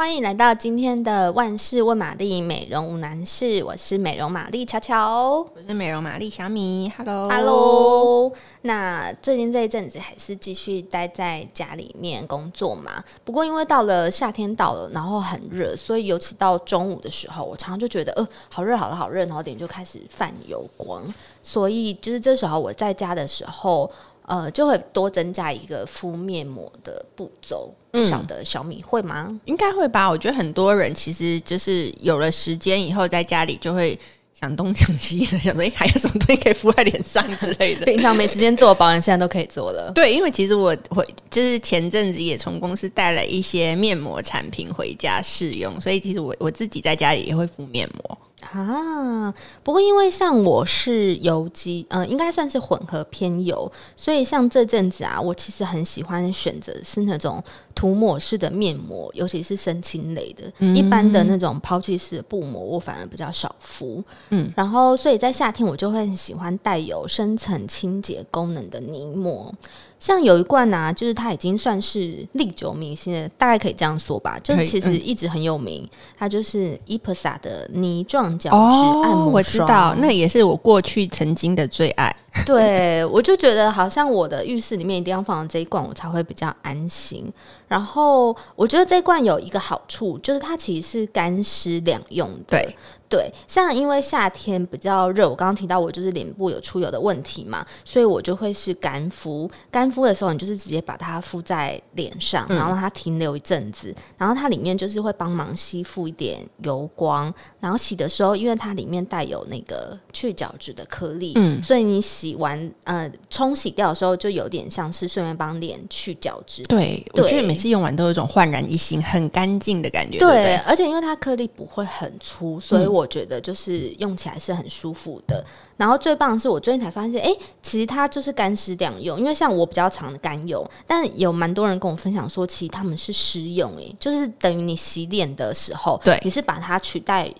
欢迎来到今天的万事问玛丽美容无难事，我是美容玛丽巧巧，我是美容玛丽小米，Hello，Hello。那最近这一阵子还是继续待在家里面工作嘛？不过因为到了夏天到了，然后很热，所以尤其到中午的时候，我常常就觉得呃，好热，好热，好热，然后脸就开始泛油光。所以就是这时候我在家的时候。呃，就会多增加一个敷面膜的步骤。不晓得小米会吗？应该会吧。我觉得很多人其实就是有了时间以后，在家里就会想东想西的，想说哎还有什么东西可以敷在脸上之类的。平常没时间做保养，现在都可以做了。对，因为其实我会就是前阵子也从公司带了一些面膜产品回家试用，所以其实我我自己在家里也会敷面膜。啊，不过因为像我是油肌，嗯、呃，应该算是混合偏油，所以像这阵子啊，我其实很喜欢选择是那种涂抹式的面膜，尤其是深青类的。嗯、一般的那种抛弃式的布膜，我反而比较少敷。嗯，然后所以在夏天我就会很喜欢带有深层清洁功能的泥膜。像有一罐啊，就是它已经算是历久弥新的，大概可以这样说吧。就是其实一直很有名，嗯、它就是 IPSA 的泥状角质按摩霜。哦，我知道，那也是我过去曾经的最爱。对，我就觉得好像我的浴室里面一定要放这一罐，我才会比较安心。然后我觉得这一罐有一个好处，就是它其实是干湿两用的。对。对，像因为夏天比较热，我刚刚提到我就是脸部有出油的问题嘛，所以我就会是干敷。干敷的时候，你就是直接把它敷在脸上，然后让它停留一阵子，嗯、然后它里面就是会帮忙吸附一点油光。然后洗的时候，因为它里面带有那个去角质的颗粒，嗯，所以你洗完呃冲洗掉的时候，就有点像是顺便帮脸去角质。对，对我觉得每次用完都有一种焕然一新、很干净的感觉。对，而且因为它颗粒不会很粗，所以我。觉得就是用起来是很舒服的，然后最棒的是我最近才发现，哎、欸，其实它就是干湿两用，因为像我比较常的干用，但有蛮多人跟我分享说，其实他们是湿用，哎，就是等于你洗脸的时候，对，你是把它取代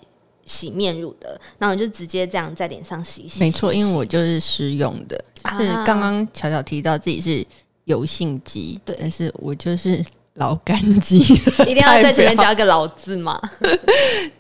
洗面乳的，然后你就直接这样在脸上洗洗。没错，因为我就是湿用的，是刚刚巧巧提到自己是油性肌，对，但是我就是。老干肌，一定要在前面加个老字嘛？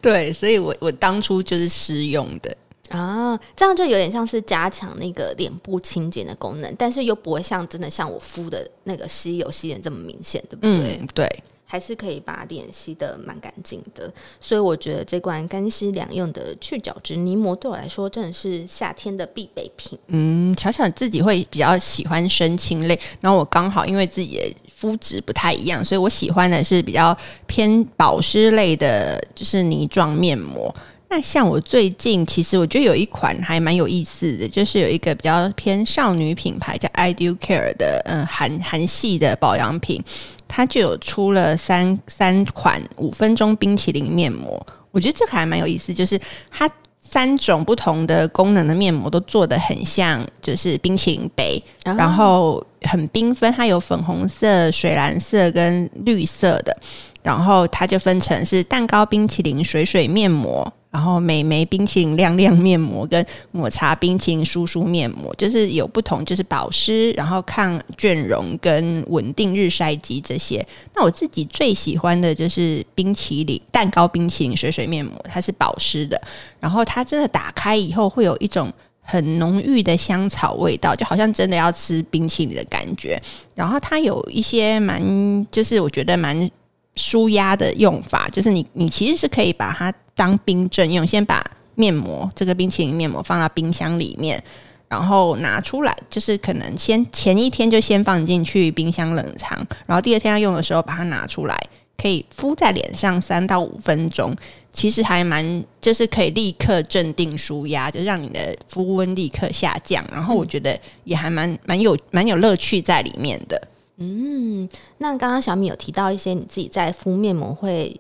对，所以我我当初就是湿用的啊，这样就有点像是加强那个脸部清洁的功能，但是又不会像真的像我敷的那个吸油吸脸这么明显，对不对？嗯，对。还是可以把脸吸得蛮干净的，所以我觉得这罐干湿两用的去角质泥膜对我来说真的是夏天的必备品。嗯，巧巧自己会比较喜欢深青类，然后我刚好因为自己的肤质不太一样，所以我喜欢的是比较偏保湿类的，就是泥状面膜。那像我最近其实我觉得有一款还蛮有意思的，就是有一个比较偏少女品牌叫 Ideal Care 的，嗯，韩韩系的保养品。它就有出了三三款五分钟冰淇淋面膜，我觉得这个还蛮有意思，就是它三种不同的功能的面膜都做得很像，就是冰淇淋杯，哦、然后很缤纷，它有粉红色、水蓝色跟绿色的，然后它就分成是蛋糕冰淇淋水水面膜。然后美眉冰淇淋亮亮面膜跟抹茶冰淇淋舒舒面膜，就是有不同，就是保湿，然后抗倦容跟稳定日晒肌这些。那我自己最喜欢的就是冰淇淋蛋糕冰淇淋水水面膜，它是保湿的，然后它真的打开以后会有一种很浓郁的香草味道，就好像真的要吃冰淇淋的感觉。然后它有一些蛮，就是我觉得蛮舒压的用法，就是你你其实是可以把它。当冰镇用，先把面膜这个冰淇淋面膜放到冰箱里面，然后拿出来，就是可能先前一天就先放进去冰箱冷藏，然后第二天要用的时候把它拿出来，可以敷在脸上三到五分钟，其实还蛮就是可以立刻镇定舒压，就让你的肤温立刻下降，然后我觉得也还蛮蛮有蛮有乐趣在里面的。嗯，那刚刚小米有提到一些你自己在敷面膜会。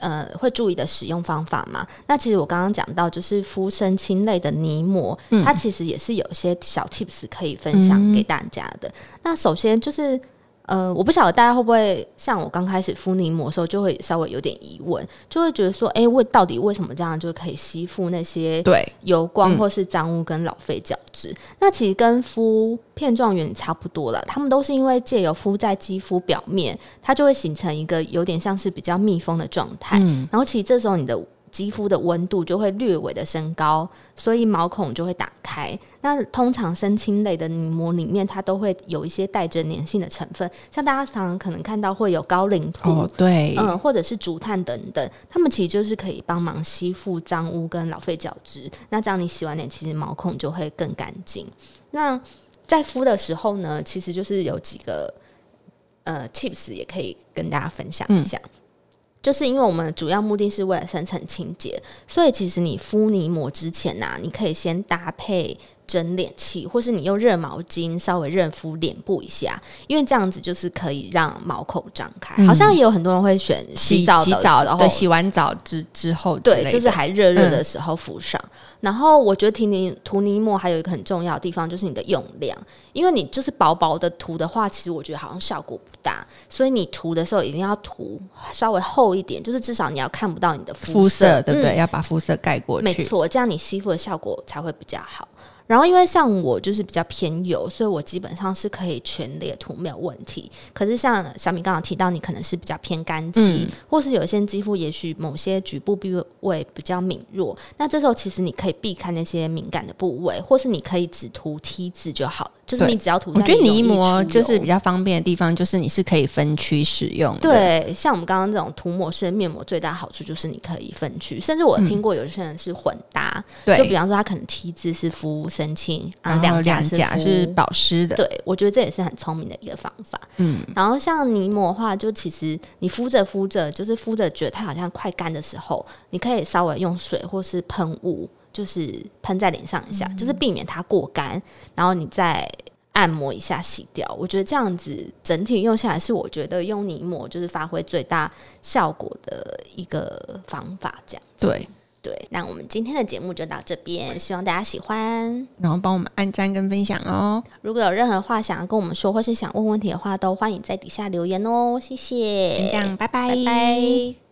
呃，会注意的使用方法嘛？那其实我刚刚讲到，就是敷深青类的泥膜，嗯、它其实也是有些小 tips 可以分享给大家的。嗯、那首先就是，呃，我不晓得大家会不会像我刚开始敷泥膜的时候，就会稍微有点疑问，就会觉得说，哎、欸，为到底为什么这样就可以吸附那些对油光或是脏污跟老废角质？嗯、那其实跟敷片状原理差不多了，它们都是因为借由敷在肌肤表面，它就会形成一个有点像是比较密封的状态。嗯、然后其实这时候你的。肌肤的温度就会略微的升高，所以毛孔就会打开。那通常生青类的泥膜里面，它都会有一些带着粘性的成分，像大家常常可能看到会有高岭土，哦，对，嗯，或者是竹炭等等，它们其实就是可以帮忙吸附脏污跟老废角质。那这样你洗完脸，其实毛孔就会更干净。那在敷的时候呢，其实就是有几个呃 tips 也可以跟大家分享一下。嗯就是因为我们主要目的是为了深层清洁，所以其实你敷泥膜之前呢、啊，你可以先搭配。蒸脸器，或是你用热毛巾稍微热敷脸部一下，因为这样子就是可以让毛孔张开。嗯、好像也有很多人会选洗澡洗澡，然后对，洗完澡之之后，对，就是还热热的时候敷上。然后我觉得涂泥涂泥膜还有一个很重要的地方就是你的用量，因为你就是薄薄的涂的话，其实我觉得好像效果不大，所以你涂的时候一定要涂稍微厚一点，就是至少你要看不到你的肤色，对不对？要把肤色盖过去，没错，这样你吸附的效果才会比较好。然后，因为像我就是比较偏油，所以我基本上是可以全脸涂没有问题。可是像小米刚刚提到，你可能是比较偏干肌，嗯、或是有一些肌肤也许某些局部部位比较敏弱，那这时候其实你可以避开那些敏感的部位，或是你可以只涂 T 字就好了。就是你只要涂，我觉得泥膜就是比较方便的地方，就是你是可以分区使用的。对，像我们刚刚这种涂抹式的面膜，最大好处就是你可以分区，甚至我听过有些人是混搭，嗯、就比方说他可能 T 字是敷。深清啊，两甲是是保湿的。对，我觉得这也是很聪明的一个方法。嗯，然后像泥膜的话，就其实你敷着敷着，就是敷着觉得它好像快干的时候，你可以稍微用水或是喷雾，就是喷在脸上一下，嗯、就是避免它过干，然后你再按摩一下洗掉。我觉得这样子整体用下来，是我觉得用泥膜就是发挥最大效果的一个方法。这样对。对，那我们今天的节目就到这边，希望大家喜欢，然后帮我们按赞跟分享哦。如果有任何话想要跟我们说，或是想问问题的话，都欢迎在底下留言哦。谢谢，这样，拜拜，拜拜。